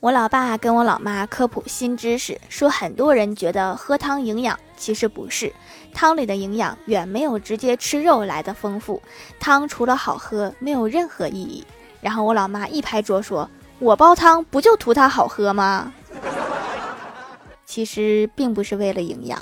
我老爸跟我老妈科普新知识说很多人觉得喝汤营养其实不是汤里的营养远没有直接吃肉来的丰富汤除了好喝没有任何意义。然后我老妈一拍桌说我煲汤不就图它好喝吗？其实并不是为了营养。